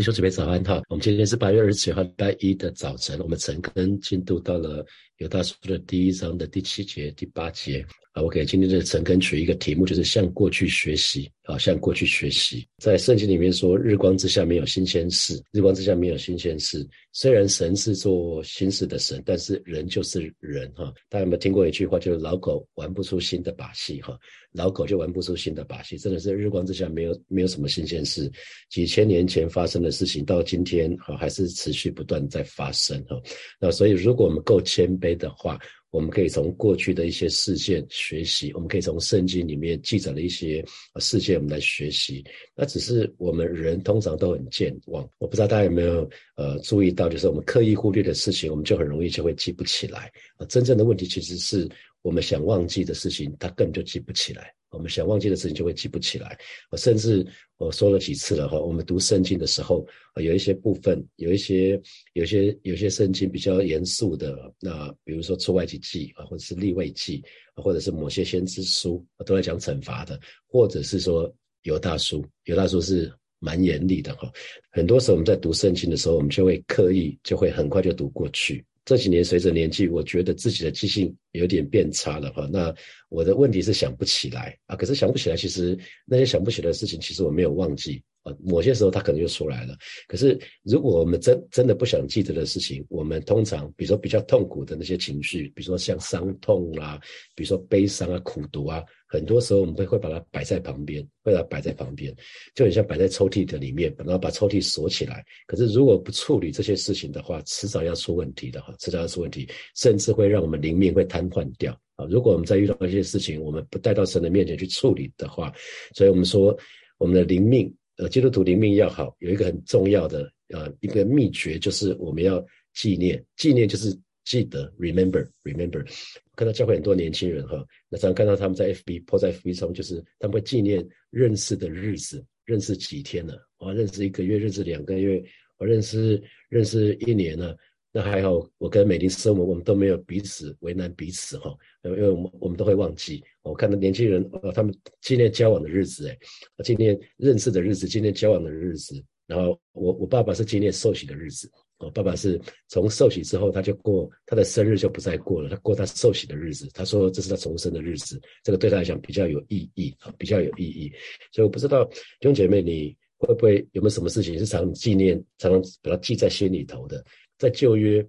弟兄姊妹早安哈，我们今天是八月二十七号礼拜一的早晨，我们晨更进度到了犹大书的第一章的第七节、第八节。啊。我给今天的晨更取一个题目，就是向过去学习啊，向过去学习。在圣经里面说，日光之下没有新鲜事，日光之下没有新鲜事。虽然神是做新事的神，但是人就是人哈。大家有没有听过一句话，就是老狗玩不出新的把戏哈？老狗就玩不出新的把戏，真的是日光之下没有没有什么新鲜事，几千年前发生。的事情到今天哈还是持续不断在发生哈，那所以如果我们够谦卑的话，我们可以从过去的一些事件学习，我们可以从圣经里面记载的一些事件我们来学习。那只是我们人通常都很健忘，我不知道大家有没有呃注意到，就是我们刻意忽略的事情，我们就很容易就会记不起来啊。真正的问题其实是我们想忘记的事情，它根本就记不起来。我们想忘记的事情就会记不起来，我甚至我说了几次了哈。我们读圣经的时候，有一些部分，有一些、有些、有些圣经比较严肃的，那比如说出外记记啊，或者是立位记，或者是某些先知书，都在讲惩罚的，或者是说犹大书，犹大书是蛮严厉的哈。很多时候我们在读圣经的时候，我们就会刻意就会很快就读过去。这几年随着年纪，我觉得自己的记性有点变差了哈。那我的问题是想不起来啊，可是想不起来，其实那些想不起来的事情，其实我没有忘记啊。某些时候它可能就出来了。可是如果我们真真的不想记得的事情，我们通常比如说比较痛苦的那些情绪，比如说像伤痛啦，比如说悲伤啊、苦读啊。很多时候我们会会把它摆在旁边，会把它摆在旁边，就很像摆在抽屉的里面，然后把抽屉锁起来。可是如果不处理这些事情的话，迟早要出问题的哈，迟早要出问题，甚至会让我们灵命会瘫痪掉啊。如果我们在遇到一些事情，我们不带到神的面前去处理的话，所以我们说我们的灵命，呃，基督徒灵命要好，有一个很重要的呃一个秘诀，就是我们要纪念，纪念就是记得，remember，remember。看到教会很多年轻人哈，那常看到他们在 FB 泡在 FB 中，就是他们会纪念认识的日子，认识几天了，我认识一个月，认识两个月，我认识认识一年了，那还好，我跟美玲生活，我们都没有彼此为难彼此哈，因为我们我们都会忘记。我看到年轻人呃，他们纪念交往的日子，哎，纪念认识的日子，纪念交往的日子，然后我我爸爸是纪念受洗的日子。我爸爸是从受洗之后，他就过他的生日就不再过了，他过他受洗的日子。他说这是他重生的日子，这个对他来讲比较有意义啊，比较有意义。所以我不知道弟兄姐妹，你会不会有没有什么事情是常纪念、常常把它记在心里头的？在旧约，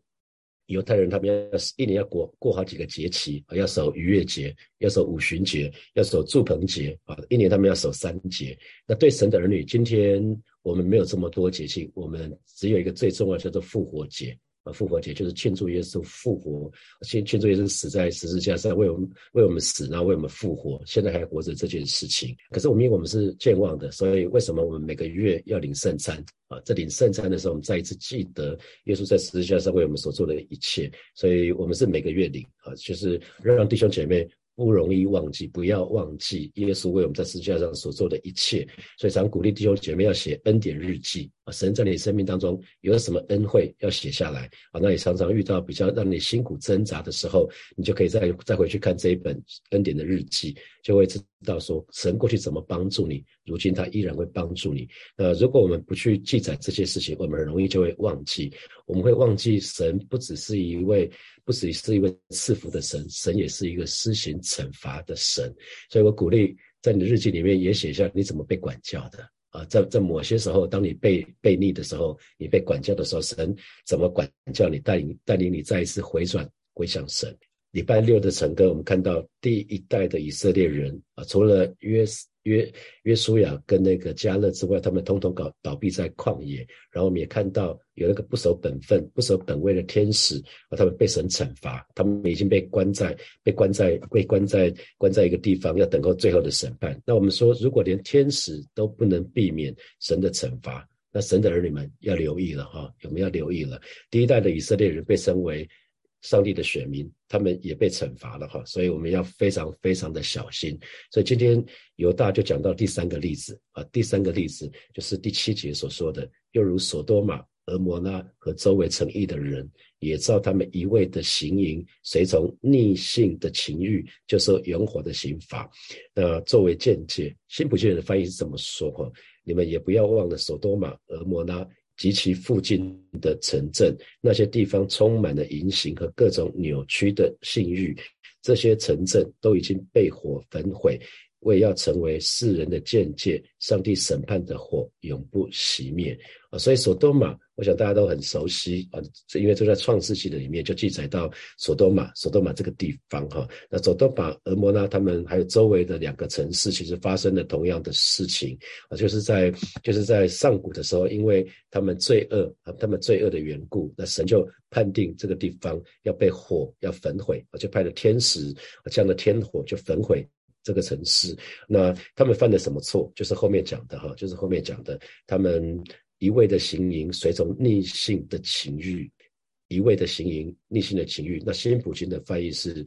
犹太人他们要一年要过过好几个节期啊，要守逾越节，要守五旬节，要守祝棚节啊，一年他们要守三节。那对神的儿女，今天。我们没有这么多节庆，我们只有一个最重要叫做复活节啊！复活节就是庆祝耶稣复活，庆庆祝耶稣死在十字架上为我们为我们死，然后为我们复活，现在还活着这件事情。可是我们因为我们是健忘的，所以为什么我们每个月要领圣餐啊？在领圣餐的时候，我们再一次记得耶稣在十字架上为我们所做的一切，所以我们是每个月领啊，就是让弟兄姐妹。不容易忘记，不要忘记耶稣为我们在世界上所做的一切。所以常鼓励弟兄姐妹要写恩典日记啊，神在你生命当中有什么恩惠要写下来啊。那你常常遇到比较让你辛苦挣扎的时候，你就可以再再回去看这一本恩典的日记，就会知道说神过去怎么帮助你，如今他依然会帮助你。那如果我们不去记载这些事情，我们很容易就会忘记，我们会忘记神不只是一位。不只是一位赐福的神，神也是一个施行惩罚的神。所以我鼓励在你的日记里面也写下你怎么被管教的啊，在在某些时候，当你被被逆的时候，你被管教的时候，神怎么管教你，带领带领你再一次回转归向神。礼拜六的晨歌，我们看到第一代的以色列人啊，除了约约约书亚跟那个加勒之外，他们通通搞倒闭在旷野。然后我们也看到有那个不守本分、不守本位的天使啊，他们被神惩罚，他们已经被关在被关在被关在关在一个地方，要等候最后的审判。那我们说，如果连天使都不能避免神的惩罚，那神的儿女们要留意了哈，我们要留意了。第一代的以色列人被称为。上帝的选民，他们也被惩罚了哈，所以我们要非常非常的小心。所以今天犹大就讲到第三个例子啊，第三个例子就是第七节所说的，又如索多玛、俄摩拉和周围城邑的人，也照他们一味的行淫，随从逆性的情欲，就受永火的刑罚。那作为见解，新普京人的翻译是怎么说哈？你们也不要忘了索多玛、俄摩拉及其附近的城镇，那些地方充满了淫行和各种扭曲的性欲，这些城镇都已经被火焚毁。为要成为世人的见解，上帝审判的火永不熄灭啊！所以索多玛，我想大家都很熟悉啊，因为就在创世纪的里面就记载到索多玛，索多玛这个地方哈。那索多玛、俄摩拉他们还有周围的两个城市，其实发生了同样的事情啊，就是在就是在上古的时候，因为他们罪恶啊，他们罪恶的缘故，那神就判定这个地方要被火要焚毁啊，就派了天使啊这样的天火就焚毁。这个城市，那他们犯了什么错？就是后面讲的哈，就是后面讲的，他们一味的行淫，随从逆性的情欲，一味的行淫，逆性的情欲。那新普京的翻译是，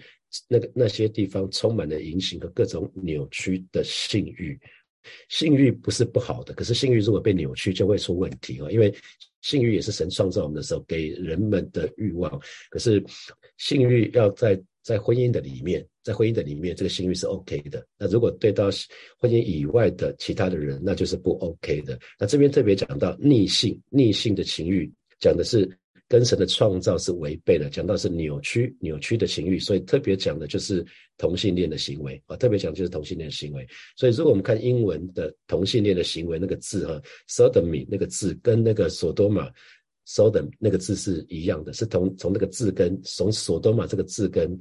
那个那些地方充满了淫行和各种扭曲的性欲。性欲不是不好的，可是性欲如果被扭曲，就会出问题啊，因为性欲也是神创造我们的时候给人们的欲望，可是性欲要在。在婚姻的里面，在婚姻的里面，这个性欲是 OK 的。那如果对到婚姻以外的其他的人，那就是不 OK 的。那这边特别讲到逆性，逆性的情欲，讲的是跟神的创造是违背的，讲到是扭曲、扭曲的情欲，所以特别讲的就是同性恋的行为啊，特别讲就是同性恋行为。所以如果我们看英文的同性恋的行为那个字哈，sodomy 那个字跟那个索多玛。Sodom 那个字是一样的，是从从那个字根，从索多玛这个字根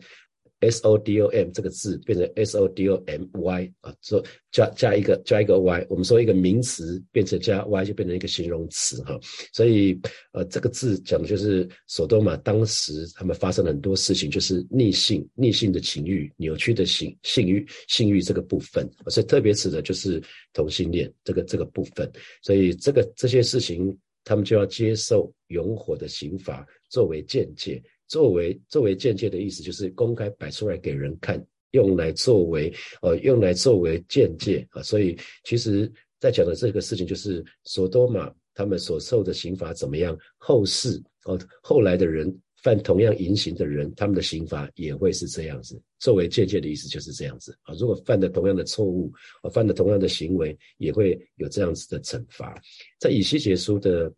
，S O D O M 这个字变成 S O D O M Y 啊，说加加一个加一个 Y，我们说一个名词变成加 Y 就变成一个形容词哈，所以呃这个字讲的就是索多玛当时他们发生了很多事情，就是逆性逆性的情欲、扭曲的性性欲性欲这个部分，所以特别指的就是同性恋这个这个部分，所以这个这些事情。他们就要接受永火的刑罚作为见解，作为作为见解的意思就是公开摆出来给人看，用来作为呃用来作为见解啊。所以其实在讲的这个事情就是索多玛他们所受的刑罚怎么样，后世哦后来的人。犯同样淫行的人，他们的刑罚也会是这样子。作为间接的意思就是这样子啊。如果犯的同样的错误，啊，犯的同样的行为，也会有这样子的惩罚。在以西结书的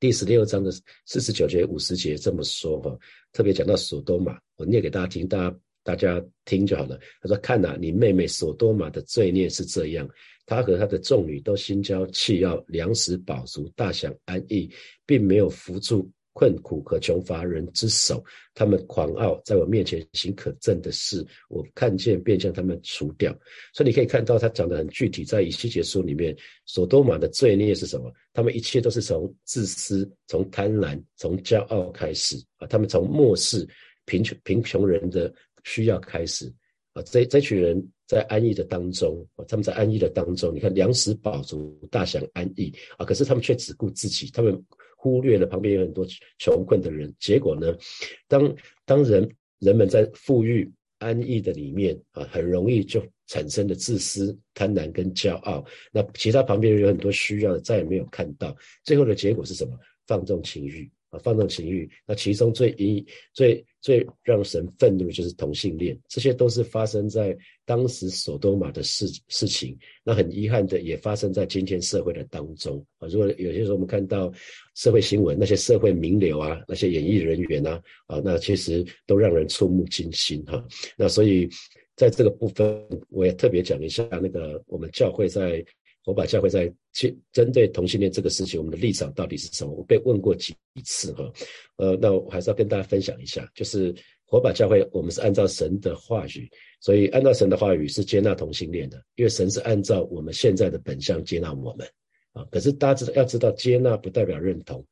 第十六章的四十九节、五十节这么说哈，特别讲到索多玛，我念给大家听，大家大家听就好了。他说：“看呐，你妹妹索多玛的罪孽是这样，她和她的众女都心焦气要粮食饱足，大享安逸，并没有扶助。”困苦和穷乏人之手，他们狂傲，在我面前行可憎的事，我看见便将他们除掉。所以你可以看到，他讲的很具体，在以西结书里面，所多玛的罪孽是什么？他们一切都是从自私、从贪婪、从骄傲开始啊！他们从漠视贫穷贫穷人的需要开始啊！这这群人在安逸的当中啊，他们在安逸的当中，你看粮食饱足，大享安逸啊！可是他们却只顾自己，他们。忽略了旁边有很多穷困的人，结果呢？当当人人们在富裕安逸的里面啊，很容易就产生了自私、贪婪跟骄傲。那其他旁边有很多需要的，再也没有看到。最后的结果是什么？放纵情欲。放纵情欲，那其中最一最最让神愤怒的就是同性恋，这些都是发生在当时索多玛的事事情。那很遗憾的，也发生在今天社会的当中啊。如果有些时候我们看到社会新闻，那些社会名流啊，那些演艺人员啊，啊，那其实都让人触目惊心哈。那所以在这个部分，我也特别讲一下那个我们教会在。火把教会在去针对同性恋这个事情，我们的立场到底是什么？我被问过几次哈，呃，那我还是要跟大家分享一下，就是火把教会，我们是按照神的话语，所以按照神的话语是接纳同性恋的，因为神是按照我们现在的本相接纳我们啊。可是大家知道要知道，接纳不代表认同，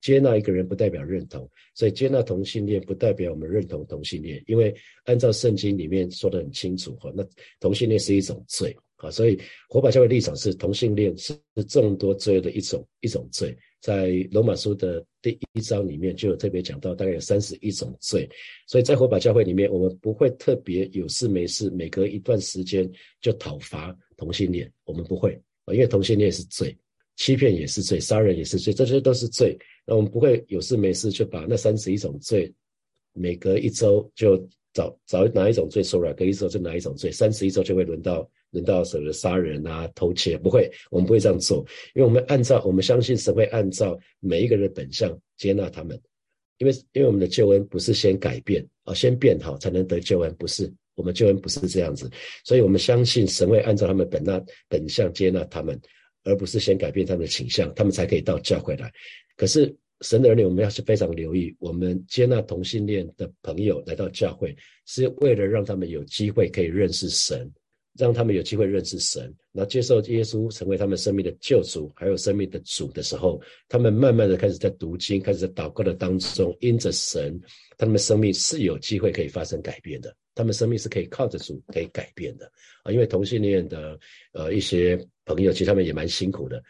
接纳一个人不代表认同，所以接纳同性恋不代表我们认同同性恋，因为按照圣经里面说的很清楚哈，那同性恋是一种罪。啊，所以火把教会立场是同性恋是众多罪的一种一种罪，在罗马书的第一章里面就有特别讲到，大概有三十一种罪。所以在火把教会里面，我们不会特别有事没事，每隔一段时间就讨伐同性恋，我们不会啊，因为同性恋是罪，欺骗也是罪，杀人也是罪，这些都是罪。那我们不会有事没事就把那三十一种罪，每隔一周就找找哪一种罪出来，隔一周就哪一种罪，三十一周就会轮到。人到舍得杀人啊、偷窃，不会，我们不会这样做，因为我们按照我们相信神会按照每一个人的本相接纳他们，因为因为我们的救恩不是先改变啊，先变好才能得救恩，不是，我们救恩不是这样子，所以我们相信神会按照他们本那本相接纳他们，而不是先改变他们的倾向，他们才可以到教会来。可是神的儿女，我们要是非常留意，我们接纳同性恋的朋友来到教会，是为了让他们有机会可以认识神。让他们有机会认识神，那接受耶稣成为他们生命的救主，还有生命的主的时候，他们慢慢的开始在读经，开始在祷告的当中，因着神，他们生命是有机会可以发生改变的。他们生命是可以靠着主可以改变的啊！因为同性恋的呃一些朋友，其实他们也蛮辛苦的，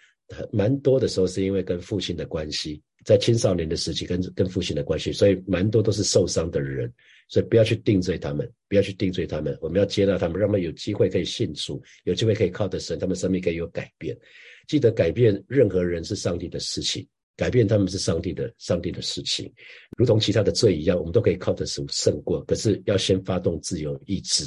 蛮多的时候是因为跟父亲的关系，在青少年的时期跟跟父亲的关系，所以蛮多都是受伤的人。所以不要去定罪他们，不要去定罪他们，我们要接纳他们，让他们有机会可以信主，有机会可以靠的神，他们生命可以有改变。记得改变任何人是上帝的事情，改变他们是上帝的上帝的事情，如同其他的罪一样，我们都可以靠着神胜过。可是要先发动自由意志。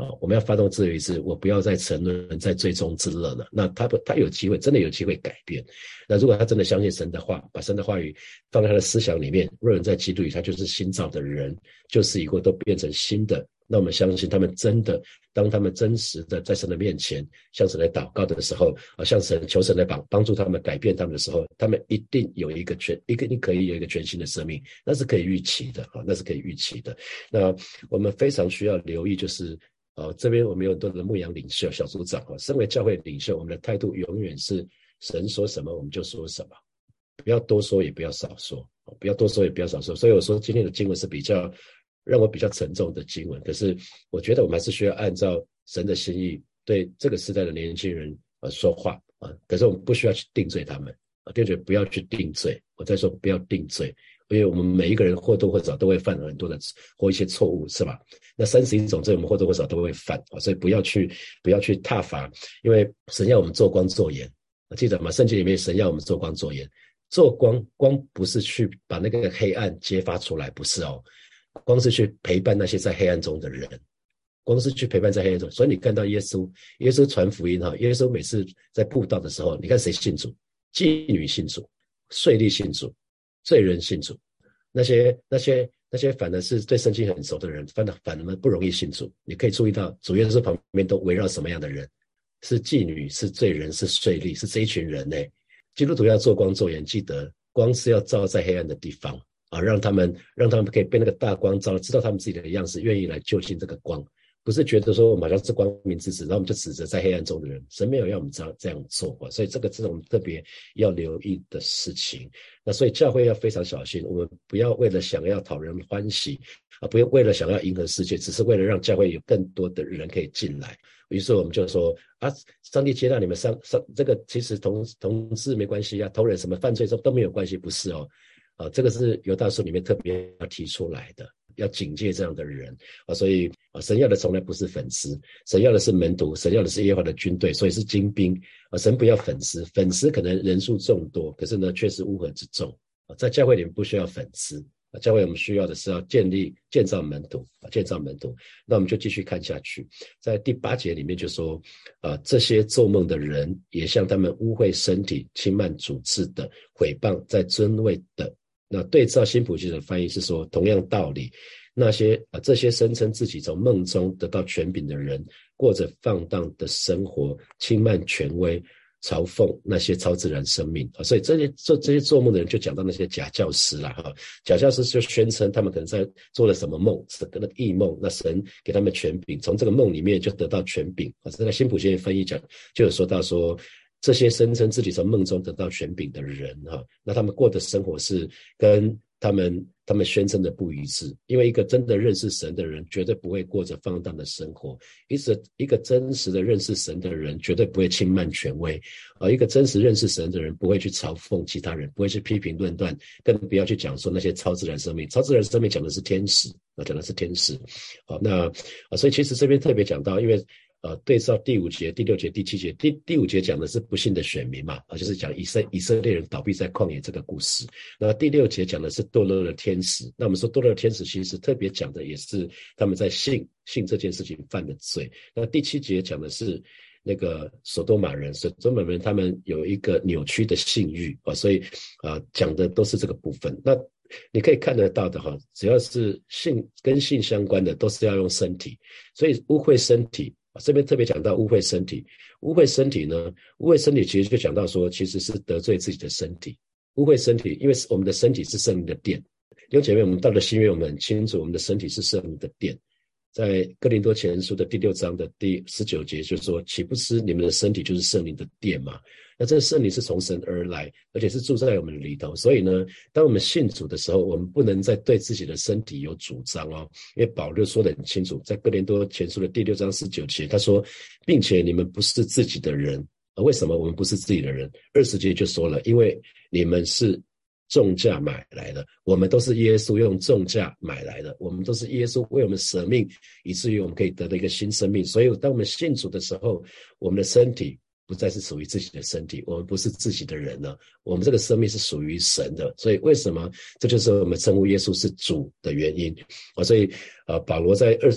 啊，我们要发动自由意志，我不要再沉沦在最终之乐了。那他不，他有机会，真的有机会改变。那如果他真的相信神的话，把神的话语放在他的思想里面，若人在基督里，他就是新造的人，就是以后都变成新的。那我们相信他们真的，当他们真实的在神的面前向神来祷告的时候，啊，向神求神来帮帮助他们改变他们的时候，他们一定有一个全一个你可以有一个全新的生命，那是可以预期的啊，那是可以预期的。那我们非常需要留意，就是。哦，这边我们有很多的牧羊领袖、小组长啊。身为教会领袖，我们的态度永远是神说什么我们就说什么，不要多说也不要少说，不要多说也不要少说。所以我说今天的经文是比较让我比较沉重的经文，可是我觉得我们还是需要按照神的心意对这个时代的年轻人呃说话啊。可是我们不需要去定罪他们啊，定罪不要去定罪。我再说不要定罪。因为我们每一个人或多或少都会犯很多的或一些错误，是吧？那三十一种罪，我们或多或少都会犯啊，所以不要去不要去踏伐，因为神要我们做光做盐，记得吗？圣经里面神要我们做光做盐，做光光不是去把那个黑暗揭发出来，不是哦，光是去陪伴那些在黑暗中的人，光是去陪伴在黑暗中。所以你看到耶稣，耶稣传福音哈，耶稣每次在布道的时候，你看谁信主？妓女信主，税吏信主。罪人信主，那些那些那些反而是对圣经很熟的人，反而反而不容易信主。你可以注意到，主耶稣旁边都围绕什么样的人？是妓女，是罪人，是税吏，是这一群人呢。基督徒要做光做盐，记得光是要照在黑暗的地方啊，让他们让他们可以被那个大光照，知道他们自己的样式，愿意来就近这个光。不是觉得说我们好像是光明之子，然后我们就指责在黑暗中的人，神没有要我们这样这样做过，所以这个是我们特别要留意的事情。那所以教会要非常小心，我们不要为了想要讨人欢喜啊，不要为了想要迎合世界，只是为了让教会有更多的人可以进来。于是我们就说啊，上帝接纳你们上上这个其实同同事没关系啊，同人什么犯罪都都没有关系，不是哦，啊，这个是犹大书里面特别要提出来的。要警戒这样的人啊，所以啊，神要的从来不是粉丝，神要的是门徒，神要的是耶和华的军队，所以是精兵啊。神不要粉丝，粉丝可能人数众多，可是呢，却是乌合之众啊。在教会里面不需要粉丝啊，教会我们需要的是要建立、建造门徒啊，建造门徒。那我们就继续看下去，在第八节里面就说啊，这些做梦的人也像他们污秽身体、轻慢主治的、毁谤在尊位的。那对照新普济的翻译是说，同样道理，那些啊这些声称自己从梦中得到权柄的人，过着放荡的生活，轻慢权威，嘲讽那些超自然生命啊。所以这些做这些做梦的人，就讲到那些假教师了哈。假教师就宣称他们可能在做了什么梦，是个那个异梦，那神给他们权柄，从这个梦里面就得到权柄啊。这个新普济翻译讲就有说到说。这些声称自己从梦中得到权柄的人，哈，那他们过的生活是跟他们他们宣称的不一致。因为一个真的认识神的人，绝对不会过着放荡的生活；，一直一个真实的认识神的人，绝对不会轻慢权威。啊，一个真实认识神的人，不会去嘲讽其他人，不会去批评论断，更不要去讲说那些超自然生命。超自然生命讲的是天使，啊，讲的是天使。好，那啊，所以其实这边特别讲到，因为。呃，对照第五节、第六节、第七节，第第五节讲的是不幸的选民嘛，啊，就是讲以色以色列人倒闭在旷野这个故事。那第六节讲的是堕落的天使。那我们说堕落的天使其实特别讲的也是他们在信信这件事情犯的罪。那第七节讲的是那个索多玛人，索多玛人他们有一个扭曲的性欲啊，所以啊讲的都是这个部分。那你可以看得到的哈，只要是性跟性相关的，都是要用身体，所以污秽身体。这边特别讲到污秽身体，污秽身体呢？污秽身体其实就讲到说，其实是得罪自己的身体。污秽身体，因为我们的身体是圣灵的殿。有姐妹，我们到了新约，我们很清楚，我们的身体是圣灵的殿。在哥林多前书的第六章的第十九节，就是说：“岂不知你们的身体就是圣灵的殿吗？”那这个圣灵是从神而来，而且是住在我们里头。所以呢，当我们信主的时候，我们不能再对自己的身体有主张哦。因为保罗说的很清楚，在哥林多前书的第六章十九节，他说：“并且你们不是自己的人。”为什么我们不是自己的人？二十节就说了：“因为你们是。”重价买来的，我们都是耶稣用重价买来的，我们都是耶稣为我们舍命，以至于我们可以得到一个新生命。所以，当我们信主的时候，我们的身体不再是属于自己的身体，我们不是自己的人了，我们这个生命是属于神的。所以，为什么这就是我们称呼耶稣是主的原因啊？所以，呃，保罗在二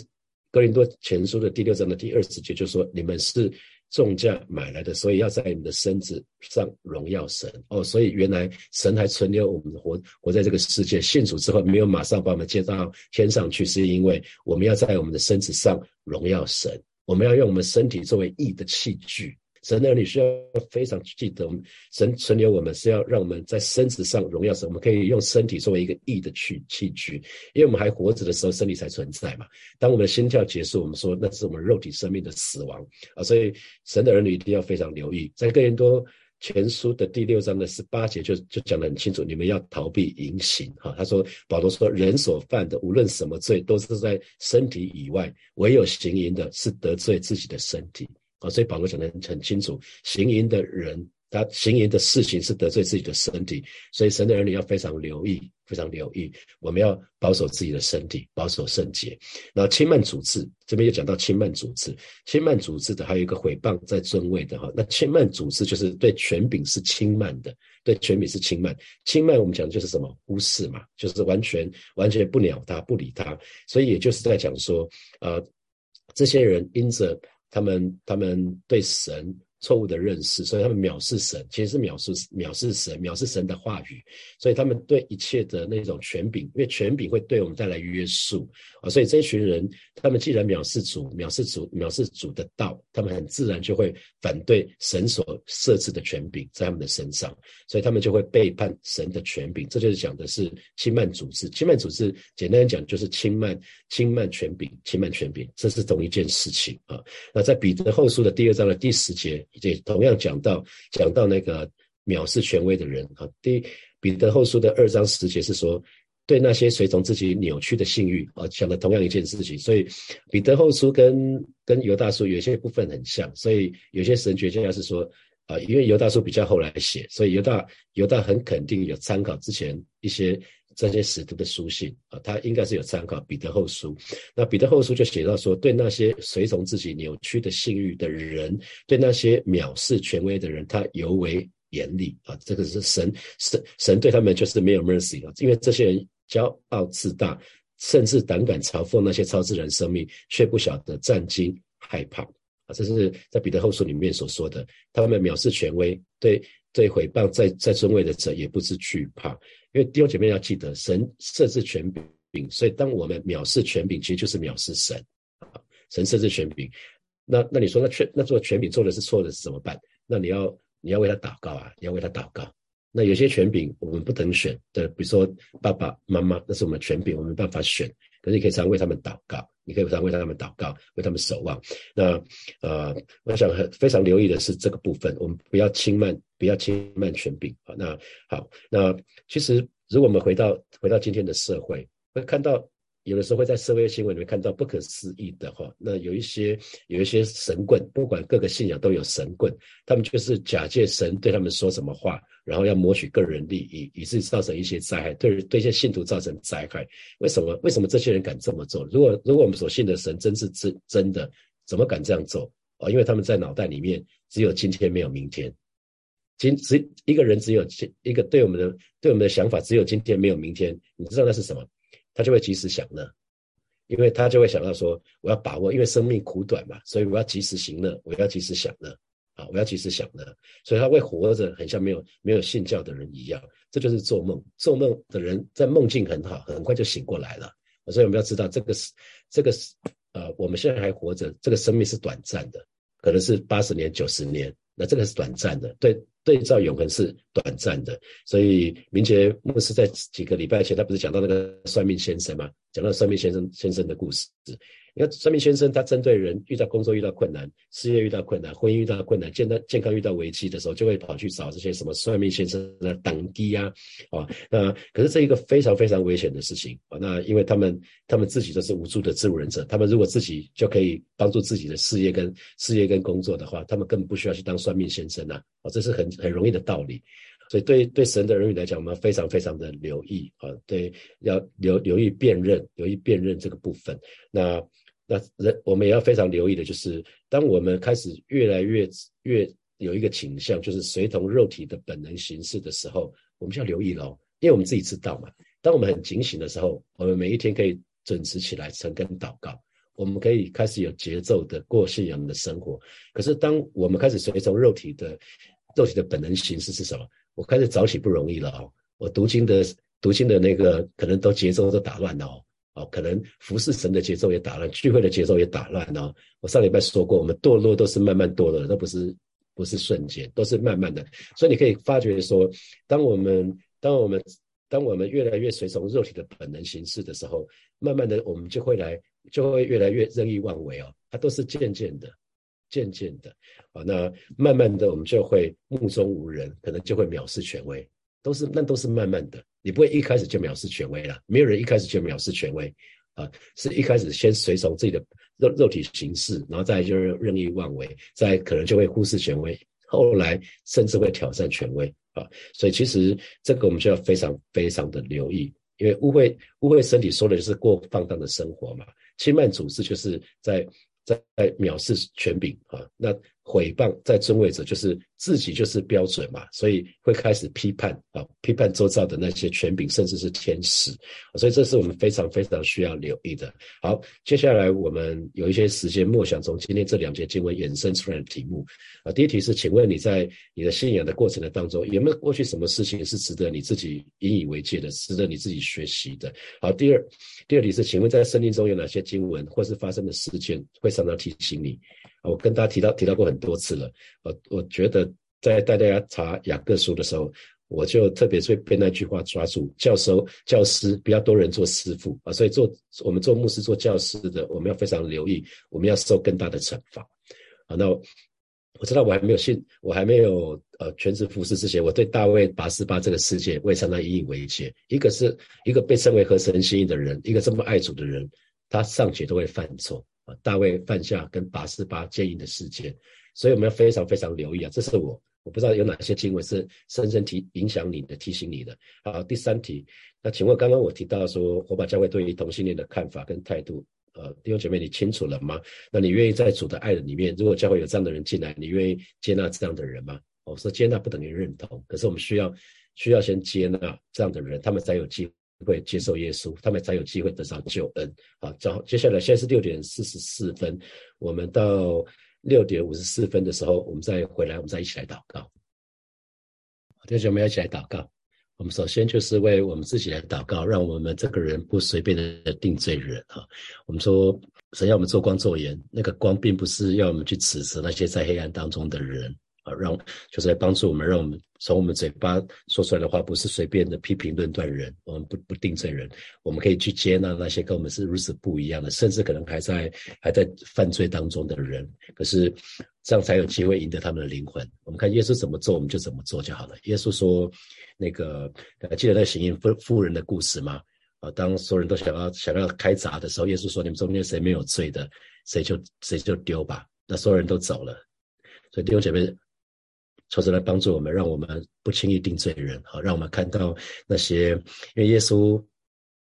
哥林多前书的第六章的第二十节就说：“你们是。”重价买来的，所以要在你的身子上荣耀神哦。所以原来神还存留我们活活在这个世界，信主之后没有马上把我们接到天上去，是因为我们要在我们的身子上荣耀神，我们要用我们身体作为义的器具。神的儿女需要非常记得，神存留我们是要让我们在身子上荣耀神。我们可以用身体作为一个义的去器具，因为我们还活着的时候，身体才存在嘛。当我们的心跳结束，我们说那是我们肉体生命的死亡啊。所以神的儿女一定要非常留意，在哥林多前书的第六章的十八节就就讲得很清楚，你们要逃避淫行哈。他说保罗说人所犯的无论什么罪，都是在身体以外，唯有行淫的是得罪自己的身体。啊，所以保罗讲得很清楚，行淫的人，他行淫的事情是得罪自己的身体，所以神的儿女要非常留意，非常留意，我们要保守自己的身体，保守圣洁。那轻慢主治这边又讲到轻慢主治，轻慢主治的还有一个毁谤在尊位的哈，那轻慢主治就是对权柄是轻慢的，对权柄是轻慢，轻慢我们讲的就是什么忽视嘛，就是完全完全不鸟他，不理他，所以也就是在讲说，呃，这些人因着。他们他们对神。错误的认识，所以他们藐视神，其实是藐视藐视神，藐视神的话语。所以他们对一切的那种权柄，因为权柄会对我们带来约束啊。所以这群人，他们既然藐视主，藐视主，藐视主的道，他们很自然就会反对神所设置的权柄在他们的身上，所以他们就会背叛神的权柄。这就是讲的是轻慢主治，轻慢主治，简单讲就是轻慢轻慢权柄，轻慢权柄，这是同一件事情啊。那在彼得后书的第二章的第十节。也同样讲到讲到那个藐视权威的人啊，第彼得后书的二章十节是说，对那些随从自己扭曲的性欲啊，讲的同样一件事情。所以彼得后书跟跟犹大书有些部分很像，所以有些神学家是说啊，因为犹大书比较后来写，所以犹大犹大很肯定有参考之前一些。这些使徒的书信啊，他应该是有参考彼得后书。那彼得后书就写到说，对那些随从自己扭曲的性欲的人，对那些藐视权威的人，他尤为严厉啊。这个是神神神对他们就是没有 mercy 啊，因为这些人骄傲自大，甚至胆敢嘲讽那些超自然生命，却不晓得战惊害怕啊。这是在彼得后书里面所说的，他们藐视权威，对对毁谤在在尊位的者也不知惧怕。因为弟兄姐妹要记得，神设置权柄，所以当我们藐视权柄，其实就是藐视神啊。神设置权柄，那那你说那权那做权柄做的是错的是怎么办？那你要你要为他祷告啊，你要为他祷告。那有些权柄我们不能选的，比如说爸爸妈妈，那是我们权柄，我们没办法选。可是你可以常为他们祷告，你可以常为他们祷告，为他们守望。那呃，我想很非常留意的是这个部分，我们不要轻慢，不要轻慢权柄啊。那好，那其实如果我们回到回到今天的社会，会看到。有的时候会在社会新闻里面看到不可思议的哈，那有一些有一些神棍，不管各个信仰都有神棍，他们就是假借神对他们说什么话，然后要谋取个人利益，以致造成一些灾害，对对一些信徒造成灾害。为什么？为什么这些人敢这么做？如果如果我们所信的神真是真真的，怎么敢这样做啊？因为他们在脑袋里面只有今天，没有明天。今只一个人只有一个对我们的对我们的想法，只有今天，没有明天。你知道那是什么？他就会及时享乐，因为他就会想到说，我要把握，因为生命苦短嘛，所以我要及时行乐，我要及时享乐啊，我要及时享乐。所以他会活着，很像没有没有信教的人一样。这就是做梦，做梦的人在梦境很好，很快就醒过来了。所以我们要知道，这个是这个是呃，我们现在还活着，这个生命是短暂的，可能是八十年、九十年，那这个是短暂的，对对照永恒是短暂的。所以明杰牧师在几个礼拜前，他不是讲到那个算命先生吗？讲到算命先生先生的故事。你看，算命先生他针对人遇到工作遇到困难、事业遇到困难、婚姻遇到困难、健康健康遇到危机的时候，就会跑去找这些什么算命先生的挡低啊，啊，那可是这一个非常非常危险的事情啊。那因为他们他们自己都是无助的自助人者，他们如果自己就可以帮助自己的事业跟事业跟工作的话，他们根本不需要去当算命先生啊，啊，这是很很容易的道理。所以对对神的儿女来讲，我们非常非常的留意啊，对，要留留意辨认，留意辨认这个部分。那那人我们也要非常留意的，就是当我们开始越来越越有一个倾向，就是随同肉体的本能行事的时候，我们就要留意喽。因为我们自己知道嘛，当我们很警醒的时候，我们每一天可以准时起来晨更祷告，我们可以开始有节奏的过信仰的生活。可是当我们开始随从肉体的肉体的本能行事是什么？我开始早起不容易了哦，我读经的读经的那个可能都节奏都打乱了哦。可能服侍神的节奏也打乱，聚会的节奏也打乱哦。我上礼拜说过，我们堕落都是慢慢堕落，都不是不是瞬间，都是慢慢的。所以你可以发觉说，当我们当我们当我们越来越随从肉体的本能行事的时候，慢慢的我们就会来就会越来越任意妄为哦。它都是渐渐的，渐渐的啊。那慢慢的我们就会目中无人，可能就会藐视权威。都是那都是慢慢的，你不会一开始就藐视权威了。没有人一开始就藐视权威啊，是一开始先随从自己的肉肉体形式，然后再就是任意妄为，再可能就会忽视权威，后来甚至会挑战权威啊。所以其实这个我们就要非常非常的留意，因为污秽污秽身体说的就是过放荡的生活嘛，轻慢主事就是在在藐视权柄啊，那。毁谤在尊位者，就是自己就是标准嘛，所以会开始批判啊，批判周遭的那些权柄，甚至是天使，所以这是我们非常非常需要留意的。好，接下来我们有一些时间默想从今天这两节经文衍生出来的题目啊。第一题是，请问你在你的信仰的过程的当中，有没有过去什么事情是值得你自己引以为戒的，值得你自己学习的？好，第二，第二题是，请问在圣经中有哪些经文或是发生的事件会常常提醒你？我跟大家提到提到过很多次了，我我觉得在带大家查雅各书的时候，我就特别会被那句话抓住：教授、教师不要多人做师傅啊！所以做我们做牧师、做教师的，我们要非常留意，我们要受更大的惩罚啊！那我知道我还没有信，我还没有呃全职服侍之前，我对大卫拔示巴这个世界，我也常常引以为戒。一个是一个被称为合神心意的人，一个这么爱主的人，他尚且都会犯错。啊，大卫犯下跟拔示巴奸淫的事件，所以我们要非常非常留意啊。这是我我不知道有哪些经文是深深提影响你的、提醒你的。好，第三题，那请问刚刚我提到说我把教会对于同性恋的看法跟态度，呃，弟兄姐妹你清楚了吗？那你愿意在主的爱的里面，如果教会有这样的人进来，你愿意接纳这样的人吗？我说接纳不等于认同，可是我们需要需要先接纳这样的人，他们才有机会。会接受耶稣，他们才有机会得到救恩。好，然后接下来现在是六点四十四分，我们到六点五十四分的时候，我们再回来，我们再一起来祷告。弟兄姐妹一起来祷告。我们首先就是为我们自己来祷告，让我们这个人不随便的定罪人啊。我们说，神要我们做光做盐，那个光并不是要我们去指责那些在黑暗当中的人。啊，让就是来帮助我们，让我们从我们嘴巴说出来的话，不是随便的批评论断人，我们不不定罪人，我们可以去接纳那些跟我们是如此不一样的，甚至可能还在还在犯罪当中的人。可是这样才有机会赢得他们的灵魂。我们看耶稣怎么做，我们就怎么做就好了。耶稣说，那个记得那行淫妇妇人的故事吗？啊，当所有人都想要想要开闸的时候，耶稣说：“你们中间谁没有罪的，谁就谁就丢吧。”那所有人都走了。所以弟兄姐妹。求神来帮助我们，让我们不轻易定罪人，好，让我们看到那些，因为耶稣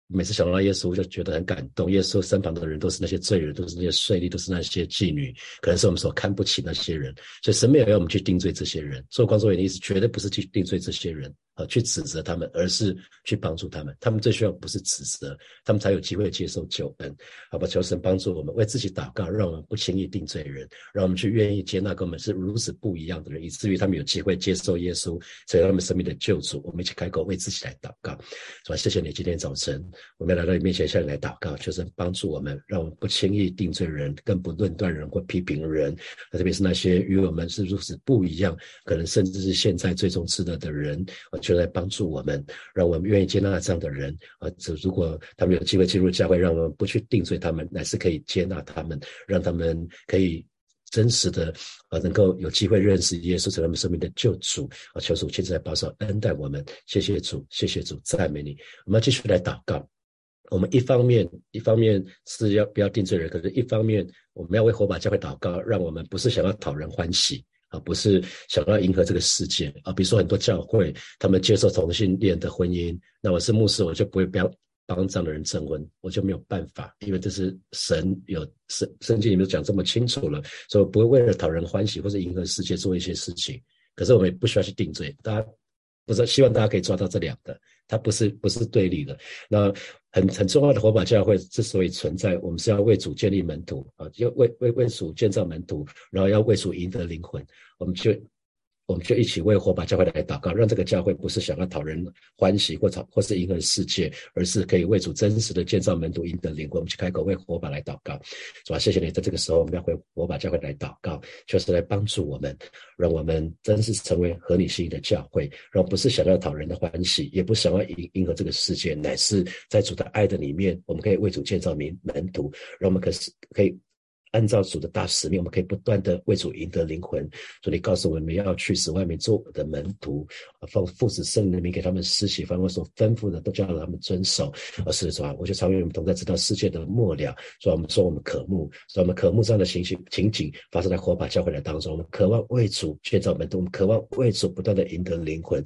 每次想到耶稣就觉得很感动。耶稣身旁的人都是那些罪人，都是那些税吏，都是那些妓女，可能是我们所看不起那些人。所以神没有要我们去定罪这些人。做光作员的意思绝对不是去定罪这些人去指责他们，而是去帮助他们。他们最需要不是指责，他们才有机会接受救恩。好吧，求神帮助我们，为自己祷告，让我们不轻易定罪人，让我们去愿意接纳跟我们是如此不一样的人，以至于他们有机会接受耶稣，成为他们生命的救主。我们一起开口为自己来祷告，是吧？谢谢你，今天早晨我们来到你面前。向你来祷告，求神帮助我们，让我们不轻易定罪人，更不论断人或批评人。特别是那些与我们是如此不一样，可能甚至是现在最终值得的人，就来帮助我们，让我们愿意接纳这样的人。啊，这如果他们有机会进入教会，让我们不去定罪他们，乃是可以接纳他们，让他们可以真实的啊，能够有机会认识耶稣，成为他们生命的救主。啊，求主亲自来保守恩待我们。谢谢主，谢谢主，赞美你。我们要继续来祷告。我们一方面一方面是要不要定罪人，可是一方面我们要为火把教会祷告，让我们不是想要讨人欢喜啊，不是想要迎合这个世界啊。比如说很多教会他们接受同性恋的婚姻，那我是牧师，我就不会不要帮这样的人证婚，我就没有办法，因为这是神有圣圣经里面讲这么清楚了，所以不会为了讨人欢喜或者迎合世界做一些事情。可是我们也不需要去定罪，大家不是希望大家可以抓到这两个，它不是不是对立的。那。很很重要的火把教会之所以存在，我们是要为主建立门徒啊，要为为为主建造门徒，然后要为主赢得灵魂，我们就。我们就一起为火把教会来祷告，让这个教会不是想要讨人欢喜或讨或是迎合世界，而是可以为主真实的建造门徒、赢得灵魂。我们去开口为火把来祷告，是吧？谢谢你，在这个时候我们要为火把教会来祷告，就是来帮助我们，让我们真是成为合你心意的教会，让不是想要讨人的欢喜，也不想要迎迎合这个世界，乃是在主的爱的里面，我们可以为主建造门门徒，让我们可是可以。按照主的大使命，我们可以不断的为主赢得灵魂。主，你告诉我们要去使外面做我的门徒，奉父子圣灵的名给他们施洗，凡我所吩咐的都叫他们遵守。而是说，我就超越我们同在，知道世界的末了。所以我们说我们渴慕，所以我们渴慕这样的情形情景发生在火把教会的当中。我们渴望为主建造门徒，我们渴望为主不断的赢得灵魂。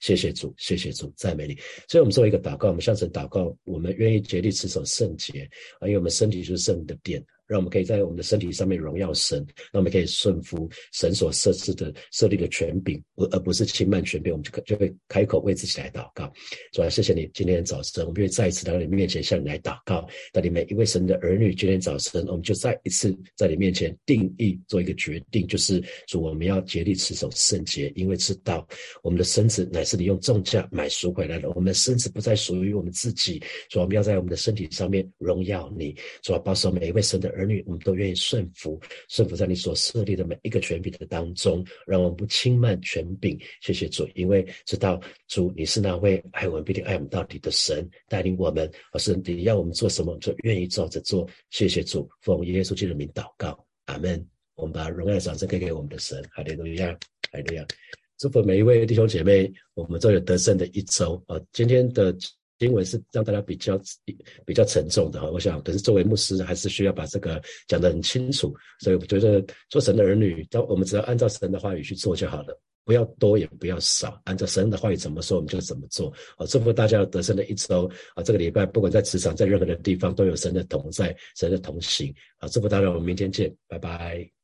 谢谢主，谢谢主，赞美你。所以，我们做一个祷告，我们向神祷告，我们愿意竭力持守圣洁，因为我们身体就是圣的殿。让我们可以在我们的身体上面荣耀神，那我们可以顺服神所设置的设立的权柄，而而不是轻慢权柄。我们就可就会开口为自己来祷告。主啊，谢谢你今天早晨，我们愿意再一次来到你面前向你来祷告。在你每一位神的儿女，今天早晨，我们就再一次在你面前定义做一个决定，就是说我们要竭力持守圣洁，因为知道我们的身子乃是你用重价买赎回来的，我们的身子不再属于我们自己。说我们要在我们的身体上面荣耀你。主啊，保守每一位神的。儿女，我们都愿意顺服，顺服在你所设立的每一个权柄的当中，让我们不轻慢权柄。谢谢主，因为知道主你是那位爱我们、必定爱我们到底的神，带领我们，而是你要我们做什么，我们就愿意照着做。谢谢主，奉耶稣基督的名祷告，阿门。我们把荣耀掌声给给我们的神，哈利路亚，哈利路亚。祝福每一位弟兄姐妹，我们都有得胜的一周啊！今天的。经文是让大家比较比较沉重的哈，我想，可是作为牧师还是需要把这个讲得很清楚，所以我觉得做神的儿女，当我们只要按照神的话语去做就好了，不要多也不要少，按照神的话语怎么说我们就怎么做。啊，祝福大家得胜的一周啊，这个礼拜不管在职场在任何的地方都有神的同在，神的同行啊，祝福大家，我们明天见，拜拜。